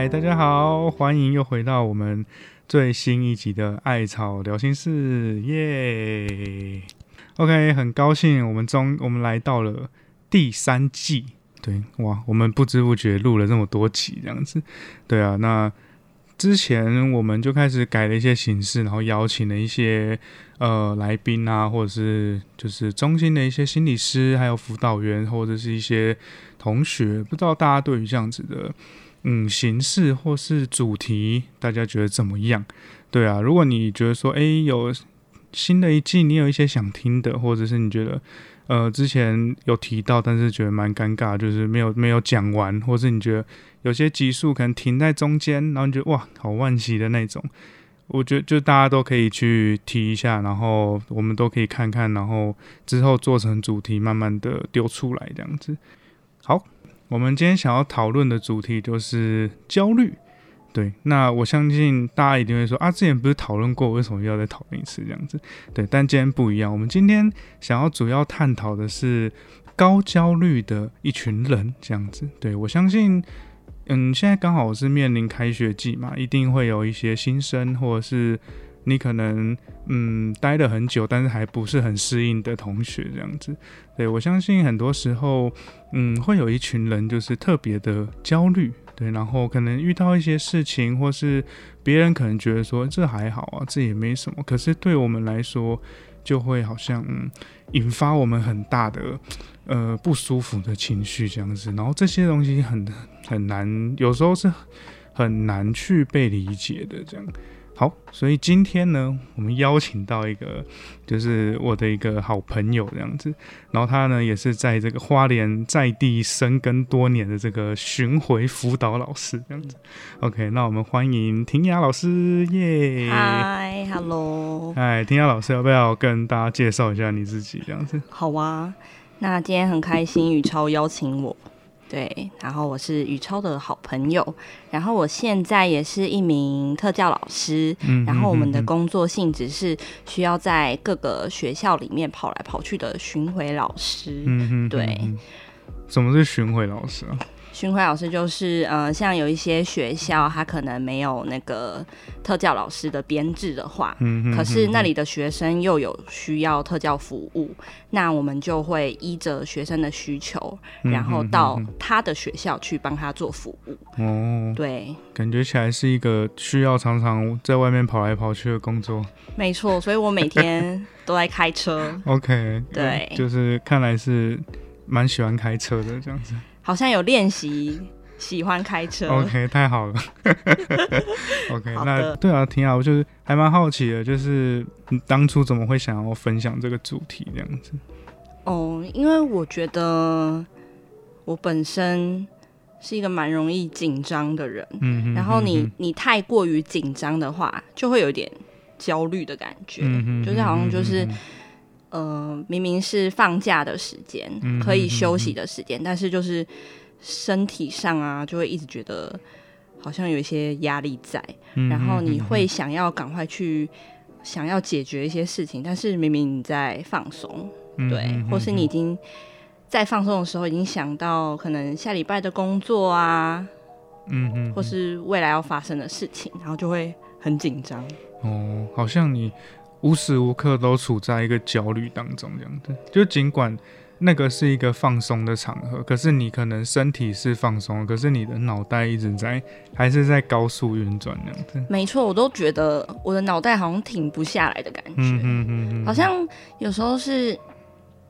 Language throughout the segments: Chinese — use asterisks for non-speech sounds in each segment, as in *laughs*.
嗨，大家好，欢迎又回到我们最新一集的艾草聊心事，耶！OK，很高兴我们终我们来到了第三季，对，哇，我们不知不觉录了这么多集这样子，对啊，那之前我们就开始改了一些形式，然后邀请了一些呃来宾啊，或者是就是中心的一些心理师，还有辅导员，或者是一些同学，不知道大家对于这样子的嗯形式或是主题，大家觉得怎么样？对啊，如果你觉得说，诶有新的一季，你有一些想听的，或者是你觉得呃之前有提到，但是觉得蛮尴尬，就是没有没有讲完，或是你觉得有些集数可能停在中间，然后你觉得哇好惋惜的那种，我觉得就大家都可以去提一下，然后我们都可以看看，然后之后做成主题，慢慢的丢出来这样子。好，我们今天想要讨论的主题就是焦虑。对，那我相信大家一定会说啊，之前不是讨论过，为什么又要再讨论一次这样子？对，但今天不一样，我们今天想要主要探讨的是高焦虑的一群人这样子。对我相信，嗯，现在刚好是面临开学季嘛，一定会有一些新生，或者是你可能嗯待了很久，但是还不是很适应的同学这样子。对我相信很多时候，嗯，会有一群人就是特别的焦虑。对，然后可能遇到一些事情，或是别人可能觉得说这还好啊，这也没什么。可是对我们来说，就会好像嗯引发我们很大的呃不舒服的情绪这样子。然后这些东西很很难，有时候是很难去被理解的这样。好，所以今天呢，我们邀请到一个，就是我的一个好朋友这样子，然后他呢也是在这个花莲在地生根多年的这个巡回辅导老师这样子。OK，那我们欢迎婷雅老师，耶！嗨，Hello，嗨，婷雅老师，要不要跟大家介绍一下你自己这样子？好啊，那今天很开心宇超邀请我。对，然后我是宇超的好朋友，然后我现在也是一名特教老师，然后我们的工作性质是需要在各个学校里面跑来跑去的巡回老师。嗯哼，对。什么是巡回老师啊？巡回老师就是，呃，像有一些学校，他可能没有那个特教老师的编制的话，嗯可是那里的学生又有需要特教服务，那我们就会依着学生的需求，然后到他的学校去帮他做服务。哦，对，感觉起来是一个需要常常在外面跑来跑去的工作。没错，所以我每天都在开车。*laughs* OK，对，就是看来是蛮喜欢开车的这样子。好像有练习喜欢开车，OK，太好了。*laughs* OK，那对啊，挺好。我就是还蛮好奇的，就是你当初怎么会想要分享这个主题这样子？哦，因为我觉得我本身是一个蛮容易紧张的人，嗯，然后你你太过于紧张的话，就会有点焦虑的感觉，就是好像就是。呃，明明是放假的时间，可以休息的时间，但是就是身体上啊，就会一直觉得好像有一些压力在，然后你会想要赶快去想要解决一些事情，但是明明你在放松，对，或是你已经在放松的时候，已经想到可能下礼拜的工作啊，嗯嗯，或是未来要发生的事情，然后就会很紧张。哦，好像你。无时无刻都处在一个焦虑当中，这样子。就尽管那个是一个放松的场合，可是你可能身体是放松，可是你的脑袋一直在，还是在高速运转这样子。没错，我都觉得我的脑袋好像停不下来的感觉。嗯嗯嗯，好像有时候是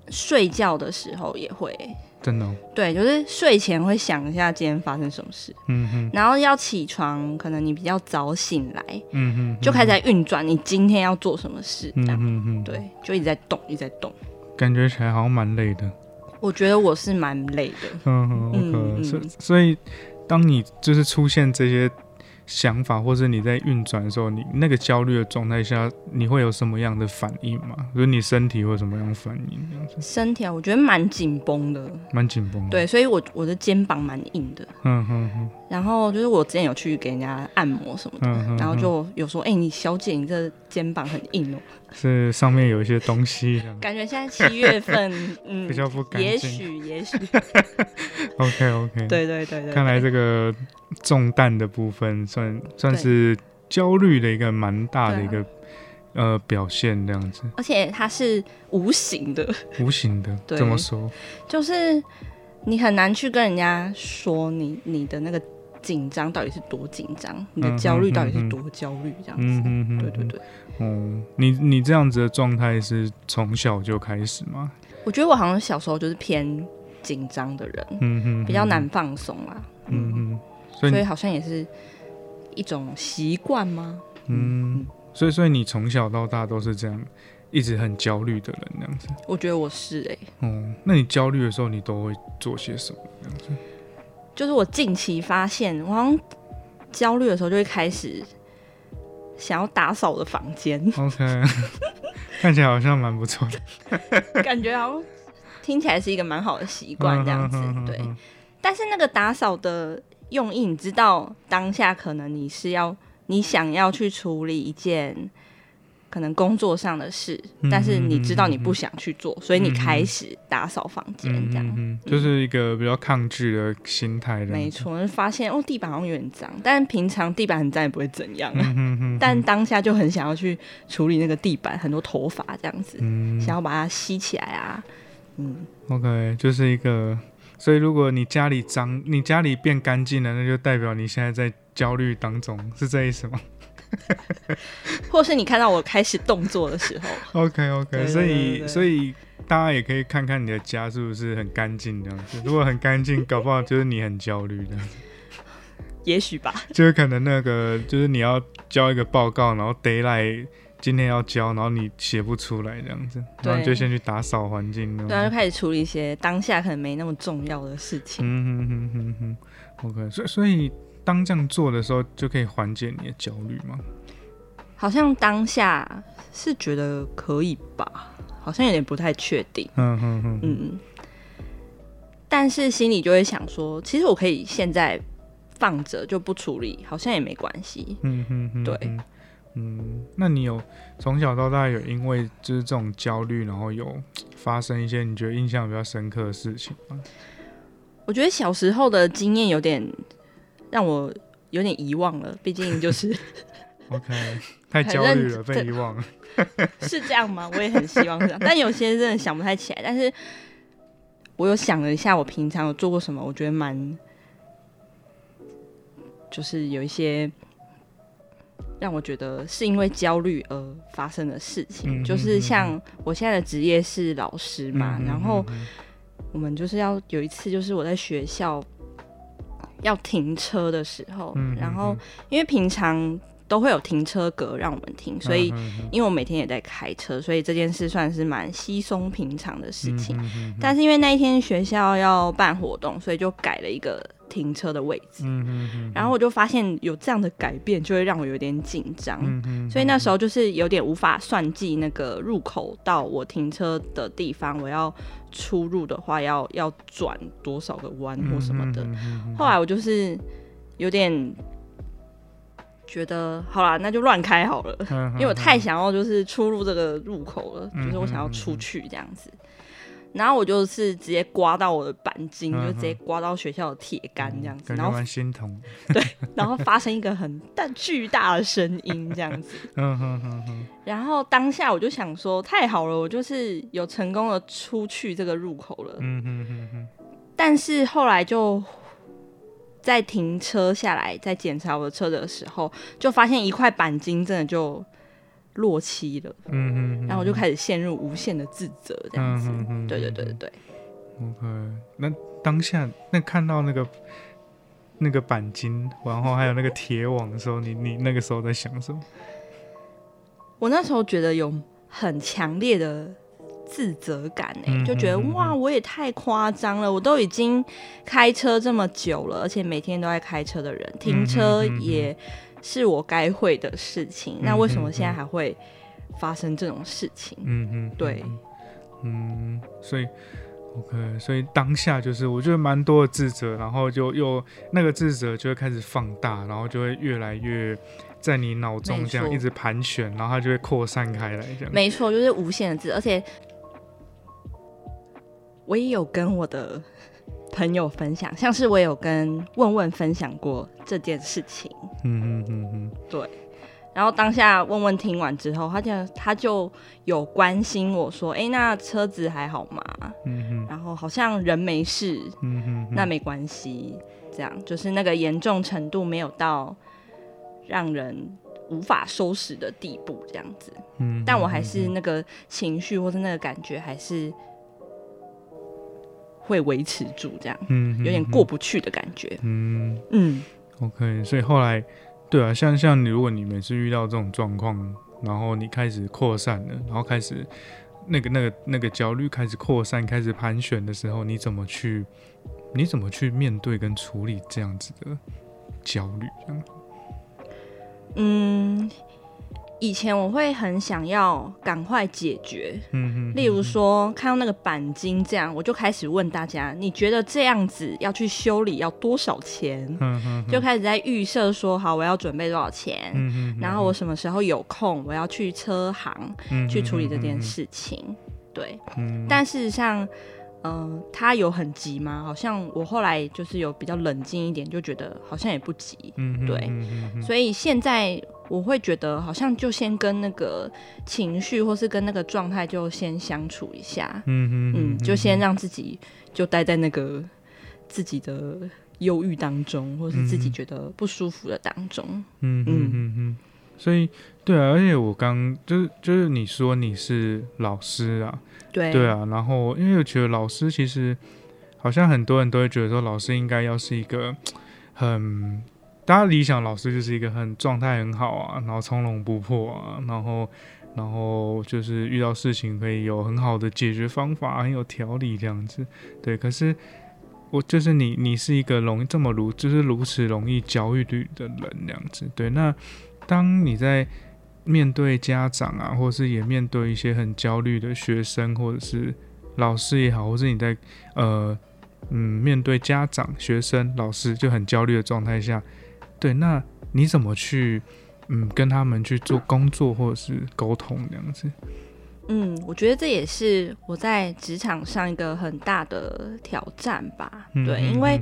睡觉的时候也会。真的，对，就是睡前会想一下今天发生什么事，嗯哼，然后要起床，可能你比较早醒来，嗯哼，就开始在运转，你今天要做什么事，这样，嗯哼，对，就一直在动，一直在动，感觉起来好像蛮累的。我觉得我是蛮累的，嗯哼，所所以当你就是出现这些。想法，或是你在运转的时候，你那个焦虑的状态下，你会有什么样的反应吗？就是你身体会什么样反应？这样子，身体啊，我觉得蛮紧绷的，蛮紧绷。对，所以我我的肩膀蛮硬的。嗯哼哼。然后就是我之前有去给人家按摩什么的，然后就有说：“哎，你小姐，你这肩膀很硬哦。”是上面有一些东西。感觉现在七月份，*laughs* 嗯，比较不干净。也许，也许。*laughs* OK OK。对对对对。看来这个。重担的部分，算算是焦虑的一个蛮大的一个呃表现，这样子。而且它是无形的，无形的，怎么说？就是你很难去跟人家说你你的那个紧张到底是多紧张，你的焦虑到底是多焦虑，这样子。对对对。哦，你你这样子的状态是从小就开始吗？我觉得我好像小时候就是偏紧张的人，嗯哼，比较难放松啦，嗯哼，所以所以好像也是一种习惯吗？嗯，所以所以你从小到大都是这样，一直很焦虑的人那样子。我觉得我是哎，哦，那你焦虑的时候你都会做些什么这样子？就是我近期发现，我好像焦虑的时候就会开始想要打扫的房间。OK。*laughs* 看起来好像蛮不错的，*laughs* 感觉好像听起来是一个蛮好的习惯这样子，对。但是那个打扫的用意，你知道当下可能你是要你想要去处理一件。可能工作上的事，但是你知道你不想去做，所以你开始打扫房间，这样，就是一个比较抗拒的心态。没错，发现哦，地板好像有点脏，但平常地板很脏也不会怎样，但当下就很想要去处理那个地板，很多头发这样子，想要把它吸起来啊。嗯，OK，就是一个，所以如果你家里脏，你家里变干净了，那就代表你现在在焦虑当中，是这意思吗？*laughs* 或是你看到我开始动作的时候，OK OK，所以所以大家也可以看看你的家是不是很干净这样子。*laughs* 如果很干净，搞不好就是你很焦虑的。也许吧，就是可能那个就是你要交一个报告，然后 d a y l i g h t 今天要交，然后你写不出来这样子，然后就先去打扫环境，对，就开始处理一些当下可能没那么重要的事情。嗯哼哼哼哼，OK，所以所以。当这样做的时候，就可以缓解你的焦虑吗？好像当下是觉得可以吧，好像有点不太确定。嗯嗯嗯嗯。但是心里就会想说，其实我可以现在放着就不处理，好像也没关系。嗯嗯嗯。对。嗯，那你有从小到大有因为就是这种焦虑，然后有发生一些你觉得印象比较深刻的事情吗？我觉得小时候的经验有点。让我有点遗忘了，毕竟就是 *laughs* OK，太焦虑了，被遗忘了，是这样吗？我也很希望这样，*laughs* 但有些真的想不太起来。但是我有想了一下，我平常有做过什么，我觉得蛮，就是有一些让我觉得是因为焦虑而发生的事情，就是像我现在的职业是老师嘛，然后我们就是要有一次，就是我在学校。要停车的时候，然后因为平常都会有停车格让我们停，所以因为我每天也在开车，所以这件事算是蛮稀松平常的事情。但是因为那一天学校要办活动，所以就改了一个。停车的位置，然后我就发现有这样的改变，就会让我有点紧张，所以那时候就是有点无法算计那个入口到我停车的地方，我要出入的话要要转多少个弯或什么的。后来我就是有点觉得，好啦，那就乱开好了，*laughs* 因为我太想要就是出入这个入口了，就是我想要出去这样子。然后我就是直接刮到我的板筋，就直接刮到学校的铁杆这样子，然后蛮心疼。*laughs* 对，然后发生一个很大巨大的声音这样子。*laughs* 嗯哼哼哼。然后当下我就想说，太好了，我就是有成功的出去这个入口了。嗯哼哼哼。但是后来就在停车下来，在检查我的车的时候，就发现一块钣金真的就。落漆了，嗯嗯，然后我就开始陷入无限的自责，这样子，对对对对对。OK，那当下那看到那个那个钣金，然后还有那个铁网的时候，你你那个时候在想什么？我那时候觉得有很强烈的自责感，哎，就觉得哇，我也太夸张了，我都已经开车这么久了，而且每天都在开车的人，停车也。是我该会的事情，那为什么现在还会发生这种事情？嗯嗯，对，嗯，所以 OK，所以当下就是我觉得蛮多的自责，然后就又那个自责就会开始放大，然后就会越来越在你脑中这样一直盘旋，然后它就会扩散开来，这样。没错，就是无限的自，而且我也有跟我的朋友分享，像是我有跟问问分享过这件事情。嗯嗯嗯嗯，对。然后当下问问听完之后，他就他就有关心我说：“哎，那车子还好吗？”嗯哼。然后好像人没事。嗯哼。那没关系，这样就是那个严重程度没有到让人无法收拾的地步，这样子。嗯。但我还是那个情绪或者那个感觉还是会维持住，这样。嗯。有点过不去的感觉。嗯嗯。OK，所以后来。对啊，像像你，如果你每次遇到这种状况，然后你开始扩散了，然后开始那个那个那个焦虑开始扩散，开始盘旋的时候，你怎么去？你怎么去面对跟处理这样子的焦虑？这样？嗯。以前我会很想要赶快解决，嗯例如说看到那个钣金这样，我就开始问大家，你觉得这样子要去修理要多少钱？嗯就开始在预设说，好，我要准备多少钱？嗯然后我什么时候有空，我要去车行去处理这件事情。对，嗯，但事实上。嗯，他有很急吗？好像我后来就是有比较冷静一点，就觉得好像也不急。嗯，对。所以现在我会觉得，好像就先跟那个情绪，或是跟那个状态，就先相处一下。嗯嗯，就先让自己就待在那个自己的忧郁当中，或是自己觉得不舒服的当中。嗯嗯嗯嗯。所以，对啊，而且我刚就是就是你说你是老师啊。对对啊，然后因为我觉得老师其实好像很多人都会觉得说，老师应该要是一个很大家理想，老师就是一个很状态很好啊，然后从容不迫啊，然后然后就是遇到事情可以有很好的解决方法，很有条理这样子。对，可是我就是你，你是一个容易这么如就是如此容易焦虑的人这样子。对，那当你在。面对家长啊，或是也面对一些很焦虑的学生，或者是老师也好，或是你在呃嗯面对家长、学生、老师就很焦虑的状态下，对，那你怎么去嗯跟他们去做工作或者是沟通这样子？嗯，我觉得这也是我在职场上一个很大的挑战吧。对，因为。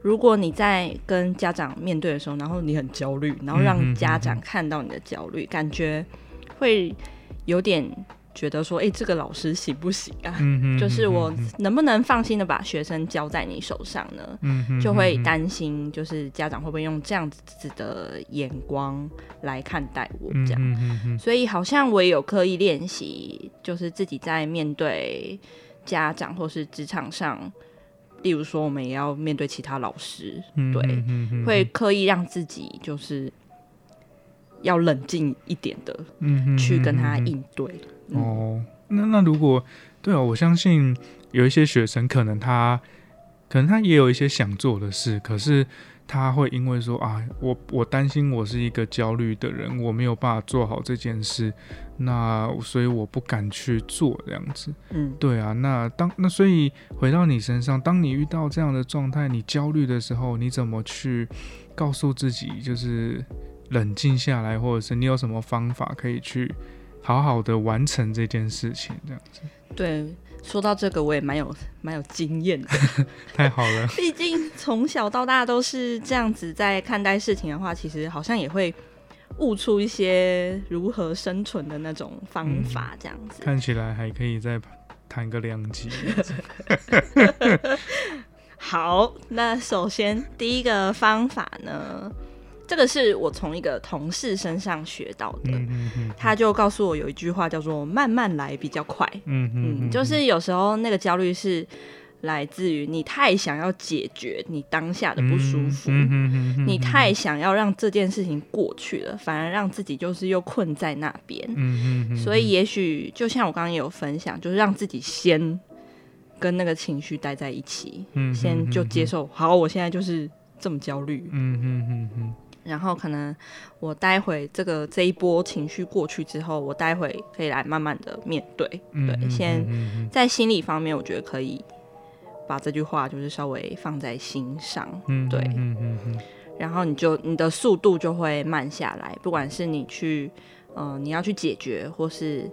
如果你在跟家长面对的时候，然后你很焦虑，然后让家长看到你的焦虑，感觉会有点觉得说，哎，这个老师行不行啊？就是我能不能放心的把学生交在你手上呢？就会担心，就是家长会不会用这样子的眼光来看待我这样？所以好像我也有刻意练习，就是自己在面对家长或是职场上。例如说，我们也要面对其他老师，对，会刻意让自己就是要冷静一点的，去跟他应对。哦，那那如果对啊，我相信有一些学生，可能他可能他也有一些想做的事，可是。他会因为说啊，我我担心我是一个焦虑的人，我没有办法做好这件事，那所以我不敢去做这样子。嗯，对啊，那当那所以回到你身上，当你遇到这样的状态，你焦虑的时候，你怎么去告诉自己，就是冷静下来，或者是你有什么方法可以去好好的完成这件事情这样子？对。说到这个，我也蛮有蛮有经验的，*laughs* 太好了。*laughs* 毕竟从小到大都是这样子在看待事情的话，其实好像也会悟出一些如何生存的那种方法，这样子。看起来还可以再谈个两集。*laughs* 好，那首先第一个方法呢？这个是我从一个同事身上学到的，他就告诉我有一句话叫做“慢慢来比较快”。嗯嗯，就是有时候那个焦虑是来自于你太想要解决你当下的不舒服，你太想要让这件事情过去了，反而让自己就是又困在那边。嗯嗯，所以也许就像我刚刚也有分享，就是让自己先跟那个情绪待在一起，先就接受。好，我现在就是这么焦虑。嗯嗯嗯嗯。然后可能我待会这个这一波情绪过去之后，我待会可以来慢慢的面对。对，先在心理方面，我觉得可以把这句话就是稍微放在心上。对，然后你就你的速度就会慢下来，不管是你去嗯你要去解决，或是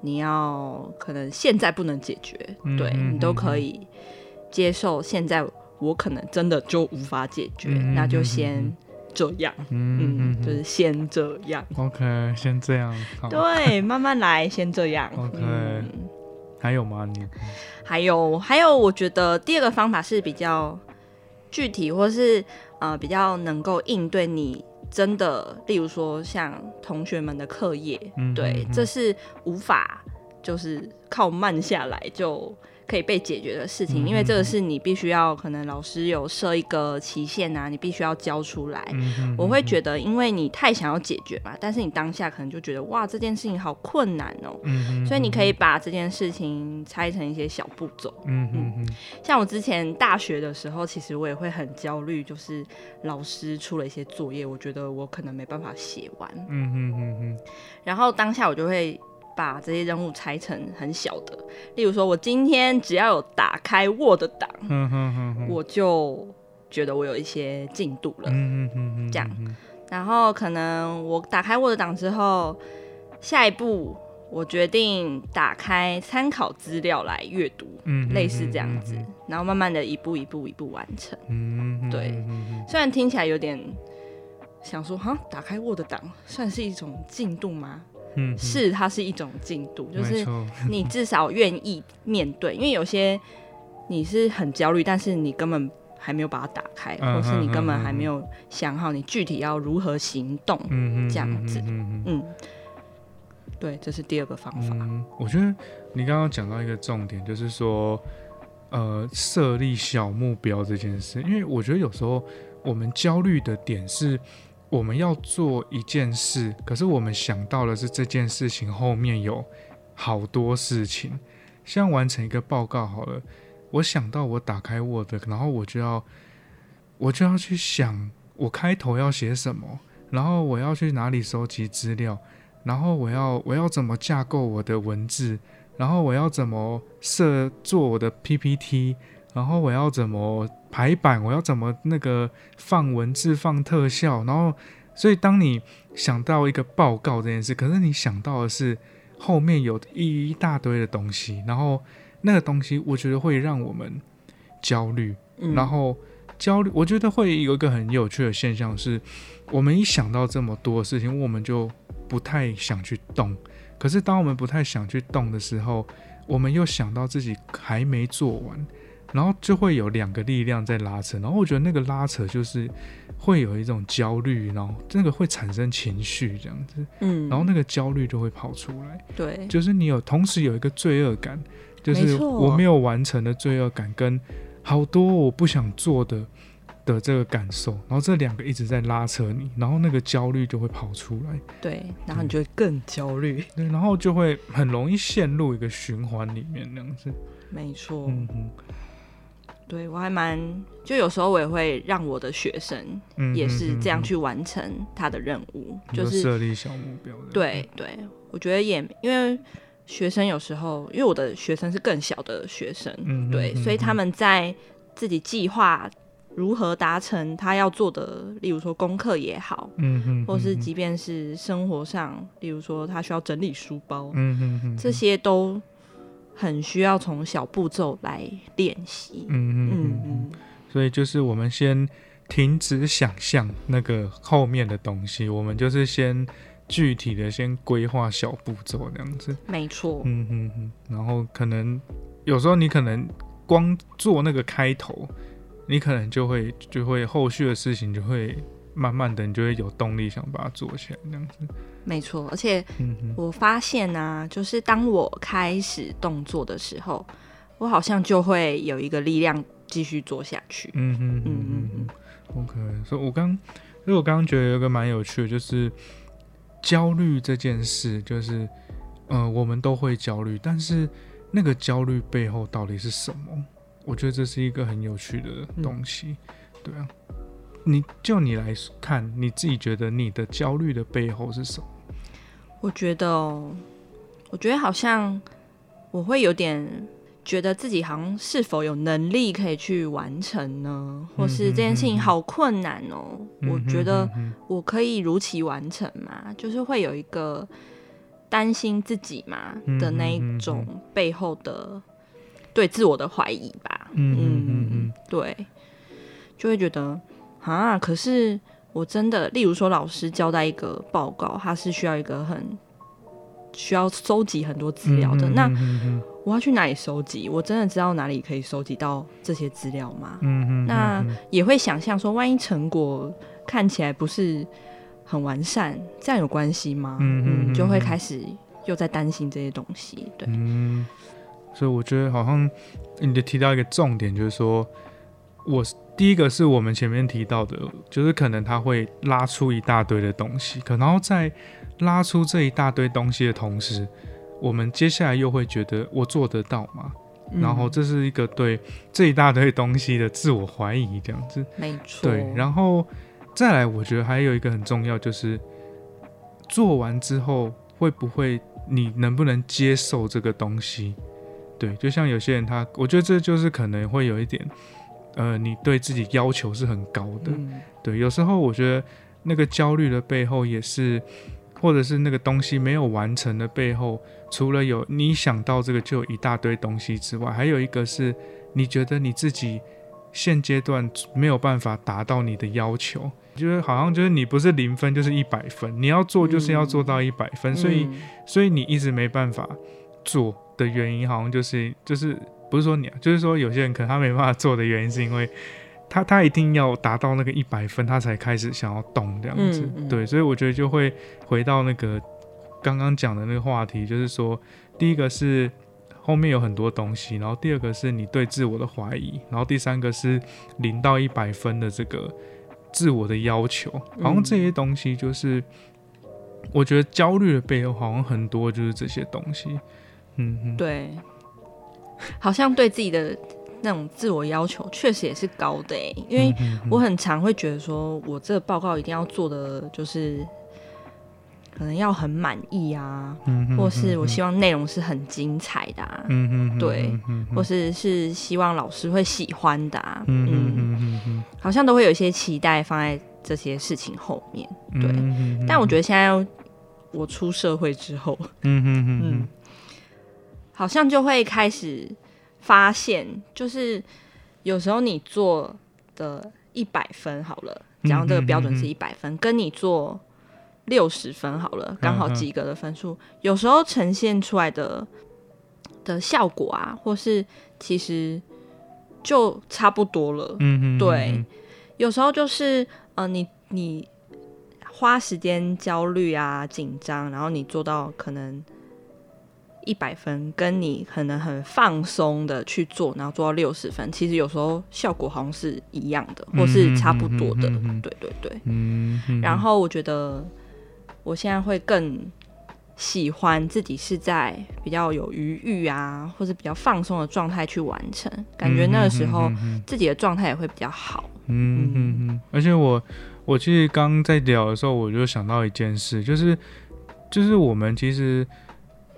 你要可能现在不能解决，对你都可以接受现在我可能真的就无法解决，那就先这样，嗯，就是先这样。OK，先这样。对，慢慢来，先这样。*laughs* OK，还有吗？你还有还有，我觉得第二个方法是比较具体，或是呃比较能够应对你。真的，例如说像同学们的课业，对，这是无法就是靠慢下来就可以被解决的事情，因为这个是你必须要，可能老师有设一个期限啊，你必须要交出来。我会觉得，因为你太想要解决嘛，但是你当下可能就觉得哇，这件事情好困难哦，所以你可以把这件事情拆成一些小步骤。嗯嗯像我之前大学的时候，其实我也会很焦虑，就是老师出了一些作业，我觉得我可能没办法写完。嗯嗯嗯嗯，然后当下我就会。把这些任务拆成很小的，例如说，我今天只要有打开 Word 档，我就觉得我有一些进度了。这样，然后可能我打开 Word 档之后，下一步我决定打开参考资料来阅读，类似这样子，然后慢慢的一步一步一步完成。对，虽然听起来有点想说，哈，打开 Word 档算是一种进度吗？是，它是一种进度，就是 *laughs* 你至少愿意面对，因为有些你是很焦虑，但是你根本还没有把它打开，或是你根本还没有想好你具体要如何行动，这样子，嗯，对，这是第二个方法。我觉得你刚刚讲到一个重点，就是说，呃，设立小目标这件事，因为我觉得有时候我们焦虑的点是。我们要做一件事，可是我们想到的是这件事情后面有好多事情，像完成一个报告好了，我想到我打开 Word，然后我就要我就要去想我开头要写什么，然后我要去哪里收集资料，然后我要我要怎么架构我的文字，然后我要怎么设做我的 PPT。然后我要怎么排版？我要怎么那个放文字、放特效？然后，所以当你想到一个报告这件事，可是你想到的是后面有一大堆的东西，然后那个东西我觉得会让我们焦虑。然后焦虑，我觉得会有一个很有趣的现象是，我们一想到这么多事情，我们就不太想去动。可是当我们不太想去动的时候，我们又想到自己还没做完。然后就会有两个力量在拉扯，然后我觉得那个拉扯就是会有一种焦虑，然后那个会产生情绪这样子，嗯，然后那个焦虑就会跑出来，对，就是你有同时有一个罪恶感，就是我没有完成的罪恶感，跟好多我不想做的的这个感受，然后这两个一直在拉扯你，然后那个焦虑就会跑出来，对，然后你就会更焦虑，对，然后就会很容易陷入一个循环里面那样子，没错，嗯嗯。对我还蛮，就有时候我也会让我的学生也是这样去完成他的任务，就是设立小目标。对对，我觉得也因为学生有时候，因为我的学生是更小的学生，对，所以他们在自己计划如何达成他要做的，例如说功课也好，嗯嗯，或是即便是生活上，例如说他需要整理书包，嗯，这些都。很需要从小步骤来练习。嗯嗯嗯，所以就是我们先停止想象那个后面的东西，我们就是先具体的先规划小步骤这样子。没错。嗯嗯嗯，然后可能有时候你可能光做那个开头，你可能就会就会后续的事情就会。慢慢的，你就会有动力想把它做起来，这样子。没错，而且我发现呢，就是当我开始动作的时候，我好像就会有一个力量继续做下去。嗯嗯嗯嗯嗯。OK，所以我刚，所以我刚刚觉得有个蛮有趣的，就是焦虑这件事，就是，呃，我们都会焦虑，但是那个焦虑背后到底是什么？我觉得这是一个很有趣的东西，对啊。你就你来看，你自己觉得你的焦虑的背后是什么？我觉得，我觉得好像我会有点觉得自己好像是否有能力可以去完成呢？或是这件事情好困难哦？我觉得我可以如期完成吗？就是会有一个担心自己嘛的那一种背后的对自我的怀疑吧。嗯嗯嗯，对，就会觉得啊，可是我真的，例如说老师交代一个报告，他是需要一个很需要收集很多资料的，那我要去哪里收集？我真的知道哪里可以收集到这些资料吗？嗯嗯，那也会想象说，万一成果看起来不是很完善，这样有关系吗？嗯嗯，就会开始又在担心这些东西，对。所以我觉得好像你就提到一个重点，就是说，我第一个是我们前面提到的，就是可能他会拉出一大堆的东西，可然后在拉出这一大堆东西的同时，我们接下来又会觉得我做得到吗？然后这是一个对这一大堆东西的自我怀疑，这样子。没错。对，然后再来，我觉得还有一个很重要，就是做完之后会不会，你能不能接受这个东西？对，就像有些人他，我觉得这就是可能会有一点，呃，你对自己要求是很高的。对，有时候我觉得那个焦虑的背后也是，或者是那个东西没有完成的背后，除了有你想到这个就有一大堆东西之外，还有一个是你觉得你自己现阶段没有办法达到你的要求，就是好像就是你不是零分就是一百分，你要做就是要做到一百分，所以所以你一直没办法做。的原因好像就是就是不是说你，啊，就是说有些人可能他没办法做的原因，是因为他他一定要达到那个一百分，他才开始想要动这样子。对，所以我觉得就会回到那个刚刚讲的那个话题，就是说第一个是后面有很多东西，然后第二个是你对自我的怀疑，然后第三个是零到一百分的这个自我的要求，好像这些东西就是我觉得焦虑的背后好像很多就是这些东西。嗯，对，好像对自己的那种自我要求确实也是高的诶，因为我很常会觉得说，我这个报告一定要做的就是可能要很满意啊，或是我希望内容是很精彩的，嗯嗯，对，或是是希望老师会喜欢的，嗯嗯嗯好像都会有一些期待放在这些事情后面，对，但我觉得现在我出社会之后，嗯嗯嗯。好像就会开始发现，就是有时候你做的一百分好了，假如这个标准是一百分，跟你做六十分好了，刚好及格的分数，有时候呈现出来的的效果啊，或是其实就差不多了。嗯嗯，对，有时候就是呃，你你花时间焦虑啊、紧张，然后你做到可能。一百分跟你可能很放松的去做，然后做到六十分，其实有时候效果好像是一样的，或是差不多的。对对对。嗯。然后我觉得我现在会更喜欢自己是在比较有余裕啊，或是比较放松的状态去完成，感觉那个时候自己的状态也会比较好。嗯嗯嗯。而且我我其实刚在聊的时候，我就想到一件事，就是就是我们其实。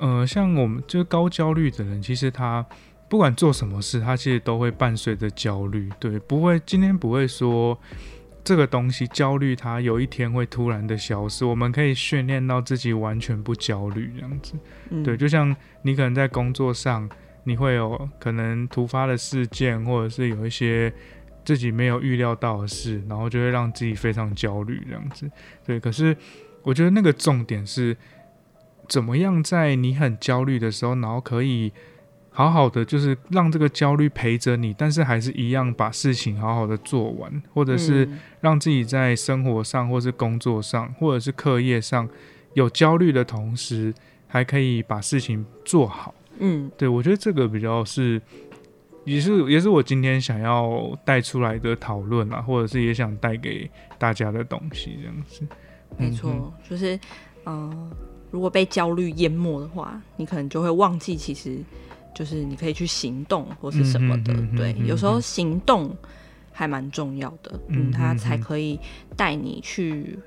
呃，像我们就是高焦虑的人，其实他不管做什么事，他其实都会伴随着焦虑。对，不会今天不会说这个东西焦虑，它有一天会突然的消失。我们可以训练到自己完全不焦虑这样子。对，就像你可能在工作上，你会有可能突发的事件，或者是有一些自己没有预料到的事，然后就会让自己非常焦虑这样子。对，可是我觉得那个重点是。怎么样在你很焦虑的时候，然后可以好好的，就是让这个焦虑陪着你，但是还是一样把事情好好的做完，或者是让自己在生活上，或是工作上，或者是课业上有焦虑的同时，还可以把事情做好。嗯，对我觉得这个比较是，也是也是我今天想要带出来的讨论啊，或者是也想带给大家的东西，这样子。没错，就是嗯。如果被焦虑淹没的话，你可能就会忘记，其实就是你可以去行动或是什么的。对，有时候行动还蛮重要的，嗯，它才可以带你去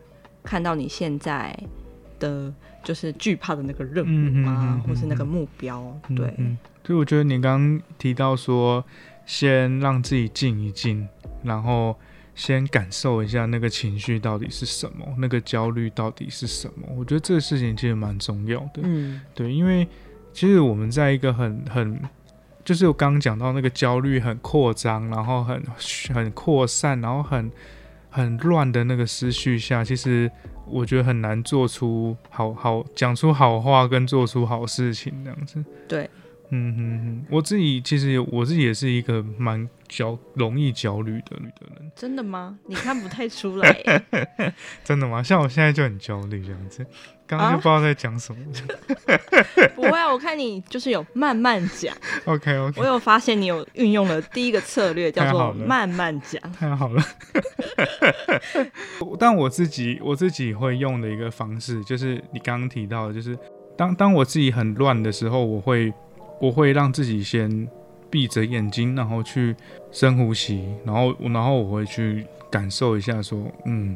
看到你现在的，就是惧怕的那个任务啊，或是那个目标。对，所以我觉得你刚刚提到说，先让自己静一静，然后。先感受一下那个情绪到底是什么，那个焦虑到底是什么？我觉得这个事情其实蛮重要的。嗯，对，因为其实我们在一个很很就是我刚刚讲到那个焦虑很扩张，然后很很扩散，然后很很乱的那个思绪下，其实我觉得很难做出好好讲出好话跟做出好事情这样子。对。嗯我自己其实我自己也是一个蛮焦容易焦虑的女的人。真的吗？你看不太出来。*laughs* 真的吗？像我现在就很焦虑这样子，刚刚就不知道在讲什么。*laughs* 不会啊，我看你就是有慢慢讲。OK OK。我有发现你有运用了第一个策略，叫做慢慢讲。太好了。*laughs* 但我自己我自己会用的一个方式，就是你刚刚提到的，就是当当我自己很乱的时候，我会。我会让自己先闭着眼睛，然后去深呼吸，然后然后我会去感受一下，说，嗯，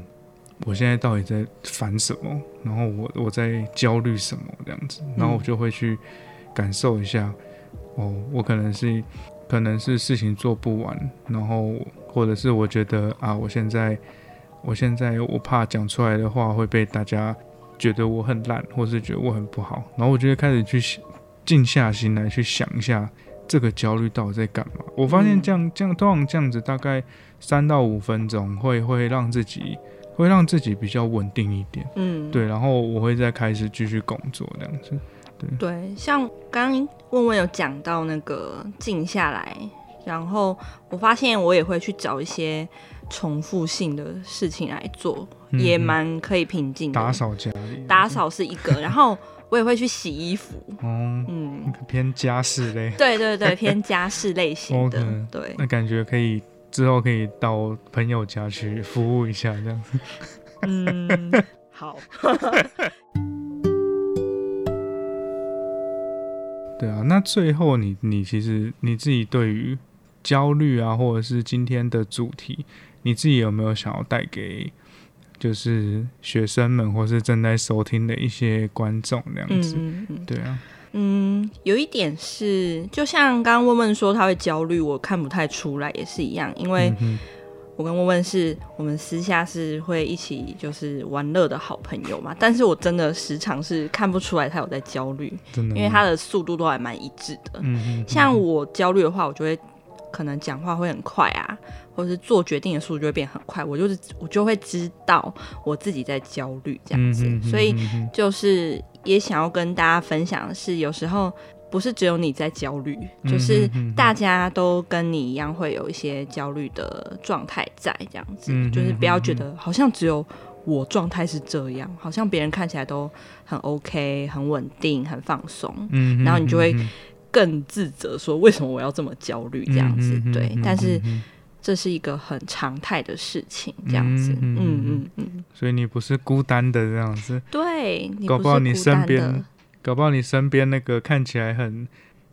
我现在到底在烦什么？然后我我在焦虑什么这样子？然后我就会去感受一下，哦，我可能是可能是事情做不完，然后或者是我觉得啊，我现在我现在我怕讲出来的话会被大家觉得我很烂，或是觉得我很不好，然后我就会开始去想。静下心来去想一下，这个焦虑到底在干嘛？我发现这样这样通常这样子大概三到五分钟，会会让自己会让自己比较稳定一点。嗯，对，然后我会再开始继续工作这样子。对对，像刚刚问问有讲到那个静下来，然后我发现我也会去找一些重复性的事情来做，也蛮可以平静。打扫家里，打扫是一个，然后。我也会去洗衣服，哦，嗯，偏家事类，对对对，*laughs* 偏家事类型的，对，那感觉可以之后可以到朋友家去服务一下这样。子，嗯，好，*laughs* 对啊，那最后你你其实你自己对于焦虑啊，或者是今天的主题，你自己有没有想要带给？就是学生们，或是正在收听的一些观众那样子，对啊，嗯，有一点是，就像刚刚问问说他会焦虑，我看不太出来，也是一样，因为我跟问问是我们私下是会一起就是玩乐的好朋友嘛，但是我真的时常是看不出来他有在焦虑，因为他的速度都还蛮一致的，嗯像我焦虑的话，我就会可能讲话会很快啊。或者是做决定的速度就会变很快，我就是我就会知道我自己在焦虑这样子，所以就是也想要跟大家分享的是，有时候不是只有你在焦虑，就是大家都跟你一样会有一些焦虑的状态在这样子，就是不要觉得好像只有我状态是这样，好像别人看起来都很 OK、很稳定、很放松，然后你就会更自责，说为什么我要这么焦虑这样子？对，但是。这是一个很常态的事情，这样子，嗯嗯嗯，所以你不是孤单的这样子，对，搞不好你身边，搞不好你身边那个看起来很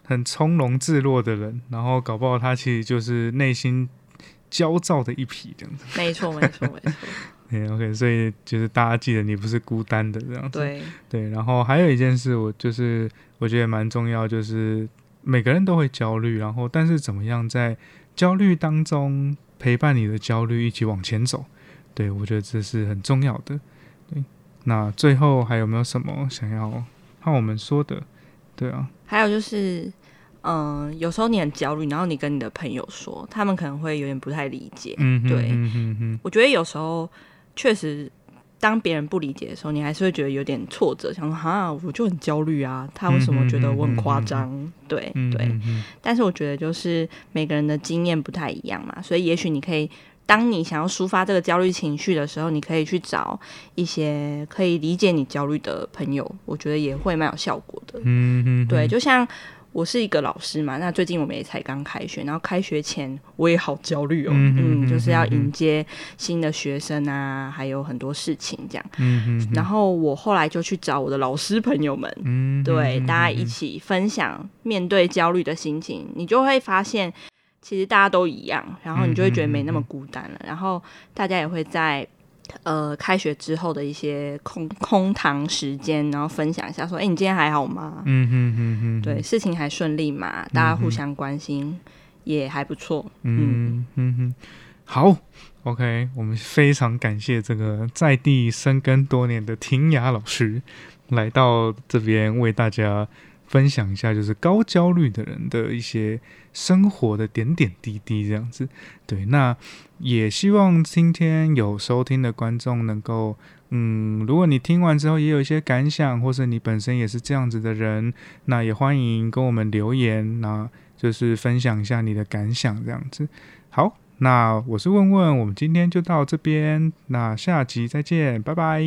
很从容自若的人，然后搞不好他其实就是内心焦躁的一批这样子，没错没错没错，嗯 OK，所以就是大家记得你不是孤单的这样子，对对，然后还有一件事，我就是我觉得蛮重要，就是每个人都会焦虑，然后但是怎么样在。焦虑当中陪伴你的焦虑一起往前走，对我觉得这是很重要的。对，那最后还有没有什么想要和我们说的？对啊，还有就是，嗯，有时候你很焦虑，然后你跟你的朋友说，他们可能会有点不太理解。嗯，对，嗯嗯嗯，我觉得有时候确实。当别人不理解的时候，你还是会觉得有点挫折，想说哈，我就很焦虑啊，他为什么觉得我很夸张？对对，但是我觉得就是每个人的经验不太一样嘛，所以也许你可以，当你想要抒发这个焦虑情绪的时候，你可以去找一些可以理解你焦虑的朋友，我觉得也会蛮有效果的。嗯嗯，对，就像。我是一个老师嘛，那最近我们也才刚开学，然后开学前我也好焦虑哦，嗯，就是要迎接新的学生啊，还有很多事情这样，嗯然后我后来就去找我的老师朋友们，嗯，对，大家一起分享面对焦虑的心情，你就会发现其实大家都一样，然后你就会觉得没那么孤单了，然后大家也会在。呃，开学之后的一些空空堂时间，然后分享一下，说：“哎，你今天还好吗？嗯哼哼哼，对，事情还顺利吗？大家互相关心，也还不错。嗯嗯哼，好，OK，我们非常感谢这个在地生根多年的婷雅老师来到这边为大家。”分享一下，就是高焦虑的人的一些生活的点点滴滴这样子。对，那也希望今天有收听的观众能够，嗯，如果你听完之后也有一些感想，或是你本身也是这样子的人，那也欢迎跟我们留言，那就是分享一下你的感想这样子。好，那我是问问，我们今天就到这边，那下集再见，拜拜。